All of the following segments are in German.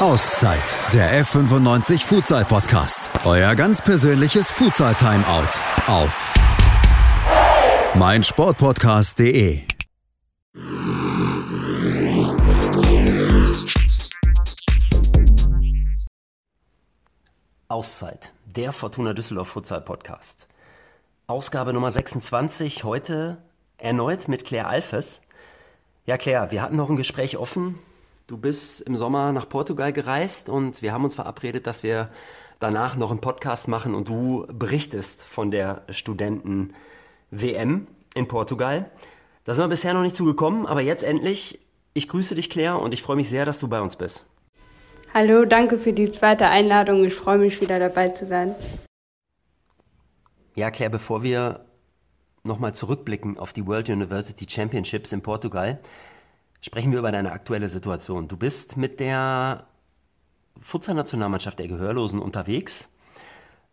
Auszeit, der F95 Futsal Podcast. Euer ganz persönliches Futsal Timeout auf meinsportpodcast.de. Auszeit, der Fortuna Düsseldorf Futsal Podcast. Ausgabe Nummer 26, heute erneut mit Claire Alfes. Ja, Claire, wir hatten noch ein Gespräch offen Du bist im Sommer nach Portugal gereist und wir haben uns verabredet, dass wir danach noch einen Podcast machen und du berichtest von der Studenten-WM in Portugal. Da sind wir bisher noch nicht zugekommen, aber jetzt endlich. Ich grüße dich, Claire, und ich freue mich sehr, dass du bei uns bist. Hallo, danke für die zweite Einladung. Ich freue mich wieder dabei zu sein. Ja, Claire, bevor wir nochmal zurückblicken auf die World University Championships in Portugal, Sprechen wir über deine aktuelle Situation. Du bist mit der Futsal-Nationalmannschaft der Gehörlosen unterwegs.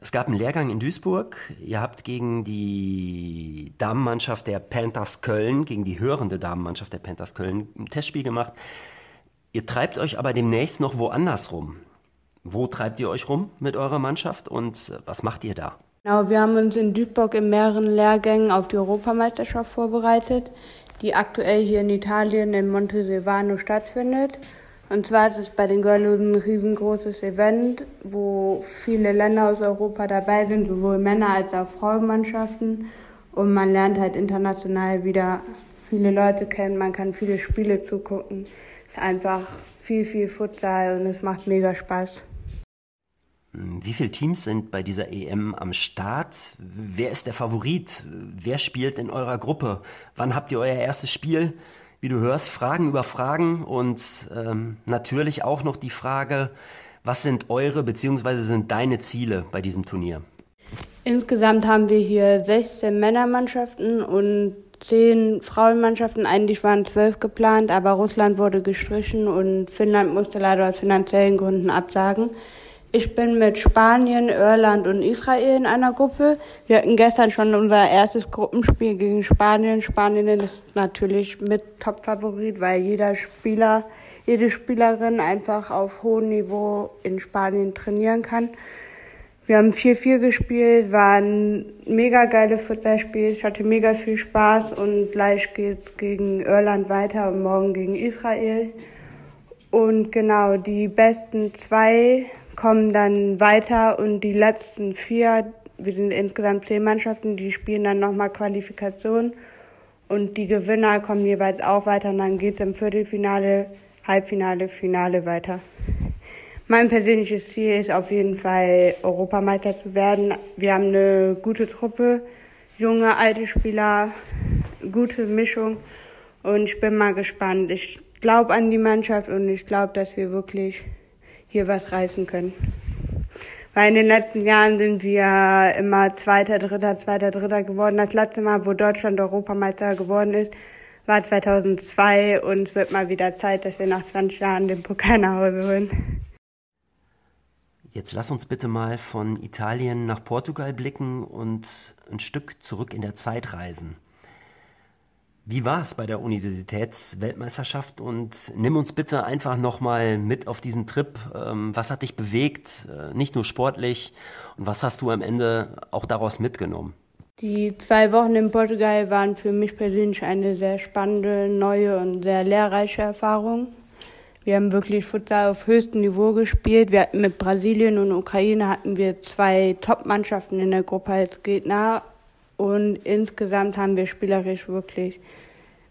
Es gab einen Lehrgang in Duisburg. Ihr habt gegen die Damenmannschaft der Panthers Köln, gegen die hörende Damenmannschaft der Panthers Köln ein Testspiel gemacht. Ihr treibt euch aber demnächst noch woanders rum. Wo treibt ihr euch rum mit eurer Mannschaft und was macht ihr da? Genau, wir haben uns in Duisburg in mehreren Lehrgängen auf die Europameisterschaft vorbereitet die aktuell hier in Italien in Montesilvano stattfindet. Und zwar ist es bei den Girllosen ein riesengroßes Event, wo viele Länder aus Europa dabei sind, sowohl Männer als auch Frauenmannschaften. Und man lernt halt international wieder viele Leute kennen, man kann viele Spiele zugucken. Es ist einfach viel, viel Futsal und es macht mega Spaß. Hm, wie viele Teams sind bei dieser EM am Start? Wer ist der Favorit? Wer spielt in eurer Gruppe? Wann habt ihr euer erstes Spiel? Wie du hörst, Fragen über Fragen und ähm, natürlich auch noch die Frage, was sind eure bzw. sind deine Ziele bei diesem Turnier? Insgesamt haben wir hier 16 Männermannschaften und 10 Frauenmannschaften. Eigentlich waren zwölf geplant, aber Russland wurde gestrichen und Finnland musste leider aus finanziellen Gründen absagen. Ich bin mit Spanien, Irland und Israel in einer Gruppe. Wir hatten gestern schon unser erstes Gruppenspiel gegen Spanien. Spanien ist natürlich mit Top-Favorit, weil jeder Spieler, jede Spielerin einfach auf hohem Niveau in Spanien trainieren kann. Wir haben 4-4 gespielt, war ein mega geiles Futsalspiel. Ich hatte mega viel Spaß und gleich geht's gegen Irland weiter und morgen gegen Israel. Und genau, die besten zwei kommen dann weiter und die letzten vier, wir sind insgesamt zehn Mannschaften, die spielen dann nochmal Qualifikation und die Gewinner kommen jeweils auch weiter und dann geht es im Viertelfinale, Halbfinale, Finale weiter. Mein persönliches Ziel ist auf jeden Fall Europameister zu werden. Wir haben eine gute Truppe, junge, alte Spieler, gute Mischung und ich bin mal gespannt. Ich glaube an die Mannschaft und ich glaube, dass wir wirklich hier was reißen können. Weil in den letzten Jahren sind wir immer Zweiter, Dritter, Zweiter, Dritter geworden. Das letzte Mal, wo Deutschland Europameister geworden ist, war 2002 und es wird mal wieder Zeit, dass wir nach 20 Jahren den Pokal nach Hause holen. Jetzt lass uns bitte mal von Italien nach Portugal blicken und ein Stück zurück in der Zeit reisen. Wie war es bei der Universitätsweltmeisterschaft und nimm uns bitte einfach nochmal mit auf diesen Trip. Ähm, was hat dich bewegt, äh, nicht nur sportlich und was hast du am Ende auch daraus mitgenommen? Die zwei Wochen in Portugal waren für mich persönlich eine sehr spannende, neue und sehr lehrreiche Erfahrung. Wir haben wirklich Futsal auf höchstem Niveau gespielt. Wir hatten mit Brasilien und Ukraine hatten wir zwei Top-Mannschaften in der Gruppe als Gegner und insgesamt haben wir spielerisch wirklich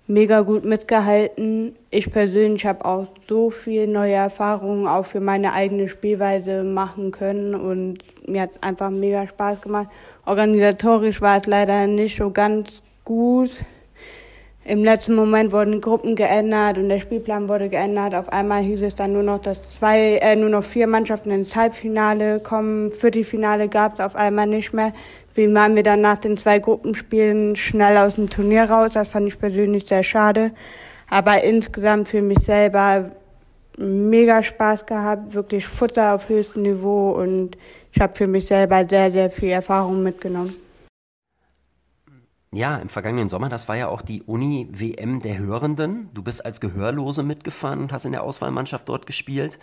mega gut mitgehalten. Ich persönlich habe auch so viel neue Erfahrungen auch für meine eigene Spielweise machen können und mir hat es einfach mega Spaß gemacht. Organisatorisch war es leider nicht so ganz gut. Im letzten Moment wurden Gruppen geändert und der Spielplan wurde geändert. Auf einmal hieß es dann nur noch, dass zwei, äh, nur noch vier Mannschaften ins Halbfinale kommen. Viertelfinale gab es auf einmal nicht mehr. Wie waren wir dann nach den zwei Gruppenspielen schnell aus dem Turnier raus? Das fand ich persönlich sehr schade. Aber insgesamt für mich selber mega Spaß gehabt, wirklich Futter auf höchstem Niveau und ich habe für mich selber sehr, sehr viel Erfahrung mitgenommen. Ja, im vergangenen Sommer, das war ja auch die Uni-WM der Hörenden. Du bist als Gehörlose mitgefahren und hast in der Auswahlmannschaft dort gespielt.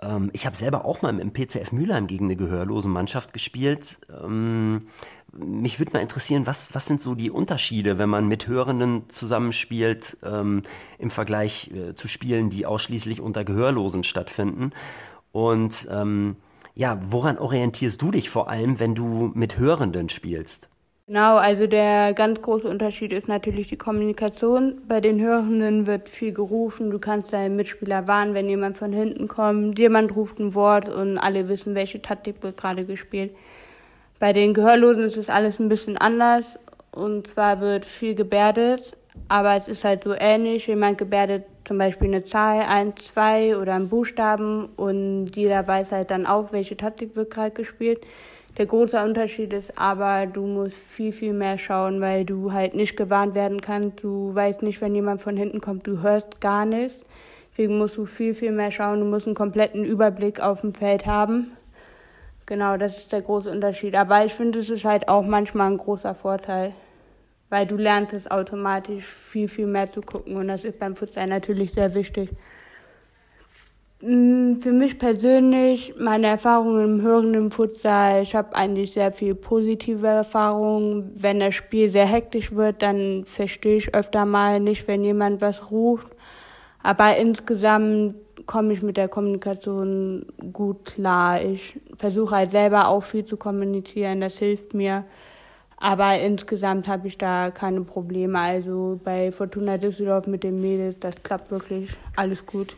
Ähm, ich habe selber auch mal im PCF Mülheim gegen eine gehörlose Mannschaft gespielt. Ähm, mich würde mal interessieren, was, was sind so die Unterschiede, wenn man mit Hörenden zusammenspielt, ähm, im Vergleich äh, zu Spielen, die ausschließlich unter Gehörlosen stattfinden? Und ähm, ja, woran orientierst du dich vor allem, wenn du mit Hörenden spielst? Genau, also der ganz große Unterschied ist natürlich die Kommunikation. Bei den Hörenden wird viel gerufen, du kannst deinen Mitspieler warnen, wenn jemand von hinten kommt, jemand ruft ein Wort und alle wissen, welche Taktik wird gerade gespielt. Bei den Gehörlosen ist es alles ein bisschen anders und zwar wird viel gebärdet, aber es ist halt so ähnlich. Jemand gebärdet zum Beispiel eine Zahl, ein, zwei oder einen Buchstaben und jeder weiß halt dann auch, welche Taktik wird gerade gespielt. Der große Unterschied ist aber, du musst viel, viel mehr schauen, weil du halt nicht gewarnt werden kannst. Du weißt nicht, wenn jemand von hinten kommt, du hörst gar nichts. Deswegen musst du viel, viel mehr schauen. Du musst einen kompletten Überblick auf dem Feld haben. Genau, das ist der große Unterschied. Aber ich finde, es ist halt auch manchmal ein großer Vorteil, weil du lernst es automatisch viel, viel mehr zu gucken und das ist beim Futsal natürlich sehr wichtig. Für mich persönlich, meine Erfahrungen im hörenden Futsal, ich habe eigentlich sehr viel positive Erfahrungen. Wenn das Spiel sehr hektisch wird, dann verstehe ich öfter mal nicht, wenn jemand was ruft. Aber insgesamt komme ich mit der Kommunikation gut klar. Ich versuche halt selber auch viel zu kommunizieren, das hilft mir. Aber insgesamt habe ich da keine Probleme. Also bei Fortuna Düsseldorf mit den Mädels, das klappt wirklich alles gut.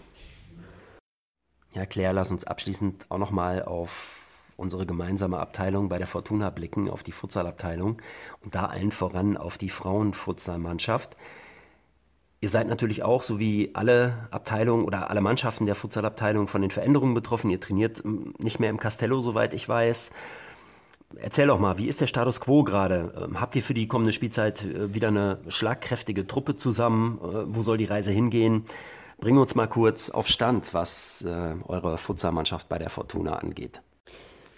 Ja, Claire, lass uns abschließend auch nochmal auf unsere gemeinsame Abteilung bei der Fortuna blicken, auf die Futsalabteilung und da allen voran auf die Frauenfutsalmannschaft. Ihr seid natürlich auch, so wie alle Abteilungen oder alle Mannschaften der Futsalabteilung, von den Veränderungen betroffen. Ihr trainiert hm, nicht mehr im Castello, soweit ich weiß. Erzähl doch mal, wie ist der Status quo gerade? Ähm, habt ihr für die kommende Spielzeit äh, wieder eine schlagkräftige Truppe zusammen? Äh, wo soll die Reise hingehen? Bring uns mal kurz auf Stand, was äh, eure Futsalmannschaft bei der Fortuna angeht.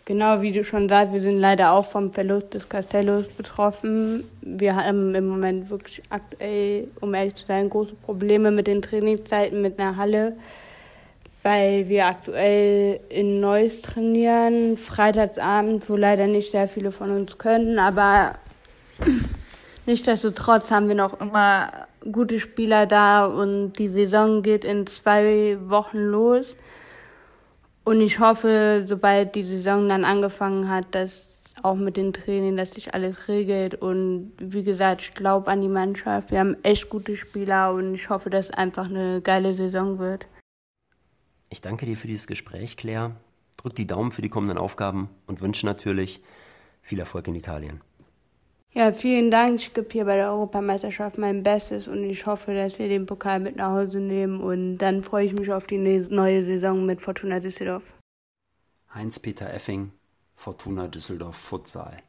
Genau, wie du schon sagst, wir sind leider auch vom Verlust des Castellos betroffen. Wir haben im Moment wirklich aktuell, um ehrlich zu sein, große Probleme mit den Trainingszeiten mit einer Halle, weil wir aktuell in Neuss trainieren, freitagsabend, wo leider nicht sehr viele von uns können, aber nichtsdestotrotz haben wir noch immer gute Spieler da und die Saison geht in zwei Wochen los. Und ich hoffe, sobald die Saison dann angefangen hat, dass auch mit den Training, dass sich alles regelt. Und wie gesagt, ich glaube an die Mannschaft. Wir haben echt gute Spieler und ich hoffe, dass einfach eine geile Saison wird. Ich danke dir für dieses Gespräch, Claire. Drück die Daumen für die kommenden Aufgaben und wünsche natürlich viel Erfolg in Italien. Ja, vielen Dank. Ich gebe hier bei der Europameisterschaft mein Bestes und ich hoffe, dass wir den Pokal mit nach Hause nehmen und dann freue ich mich auf die neue Saison mit Fortuna Düsseldorf. Heinz-Peter Effing, Fortuna Düsseldorf Futsal.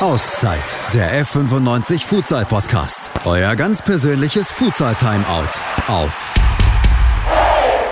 Auszeit, der F95 Futsal Podcast. Euer ganz persönliches Futsal Timeout auf